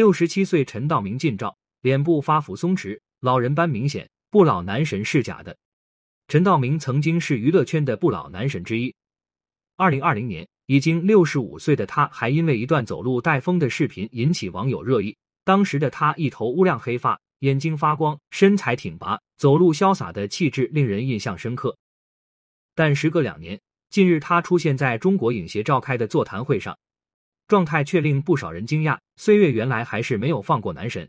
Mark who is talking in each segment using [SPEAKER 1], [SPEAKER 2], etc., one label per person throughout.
[SPEAKER 1] 六十七岁陈道明近照，脸部发福松弛，老人斑明显，不老男神是假的。陈道明曾经是娱乐圈的不老男神之一。二零二零年，已经六十五岁的他，还因为一段走路带风的视频引起网友热议。当时的他一头乌亮黑发，眼睛发光，身材挺拔，走路潇洒的气质令人印象深刻。但时隔两年，近日他出现在中国影协召开的座谈会上，状态却令不少人惊讶。岁月原来还是没有放过男神。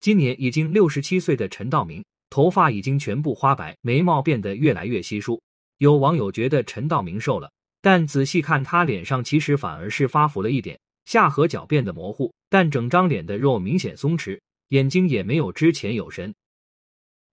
[SPEAKER 1] 今年已经六十七岁的陈道明。头发已经全部花白，眉毛变得越来越稀疏。有网友觉得陈道明瘦了，但仔细看他脸上其实反而是发福了一点，下颌角变得模糊，但整张脸的肉明显松弛，眼睛也没有之前有神。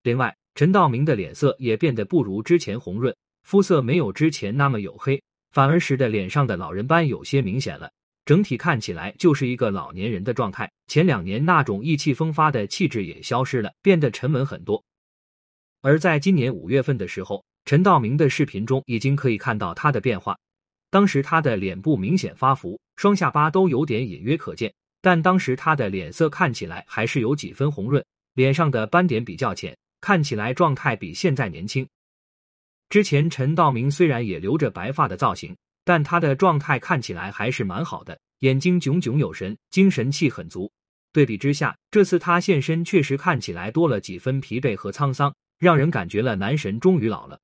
[SPEAKER 1] 另外，陈道明的脸色也变得不如之前红润，肤色没有之前那么黝黑，反而使得脸上的老人斑有些明显了。整体看起来就是一个老年人的状态，前两年那种意气风发的气质也消失了，变得沉稳很多。而在今年五月份的时候，陈道明的视频中已经可以看到他的变化。当时他的脸部明显发福，双下巴都有点隐约可见，但当时他的脸色看起来还是有几分红润，脸上的斑点比较浅，看起来状态比现在年轻。之前陈道明虽然也留着白发的造型，但他的状态看起来还是蛮好的，眼睛炯炯有神，精神气很足。对比之下，这次他现身确实看起来多了几分疲惫和沧桑。让人感觉了男神终于老了。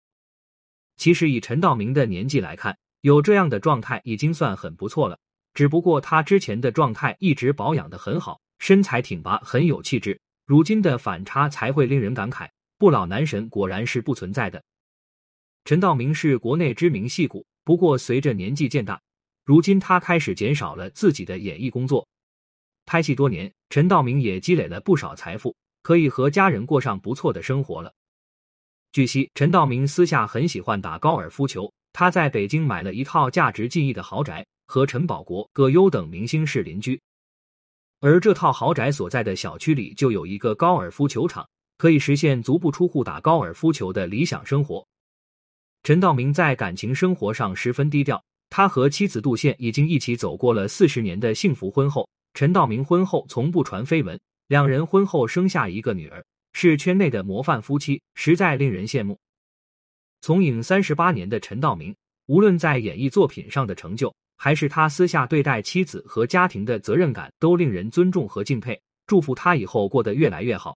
[SPEAKER 1] 其实以陈道明的年纪来看，有这样的状态已经算很不错了。只不过他之前的状态一直保养的很好，身材挺拔，很有气质。如今的反差才会令人感慨，不老男神果然是不存在的。陈道明是国内知名戏骨，不过随着年纪渐大，如今他开始减少了自己的演艺工作。拍戏多年，陈道明也积累了不少财富，可以和家人过上不错的生活了。据悉，陈道明私下很喜欢打高尔夫球。他在北京买了一套价值近亿的豪宅，和陈宝国、葛优等明星是邻居。而这套豪宅所在的小区里就有一个高尔夫球场，可以实现足不出户打高尔夫球的理想生活。陈道明在感情生活上十分低调，他和妻子杜宪已经一起走过了四十年的幸福婚后。陈道明婚后从不传绯闻，两人婚后生下一个女儿。是圈内的模范夫妻，实在令人羡慕。从影三十八年的陈道明，无论在演艺作品上的成就，还是他私下对待妻子和家庭的责任感，都令人尊重和敬佩。祝福他以后过得越来越好。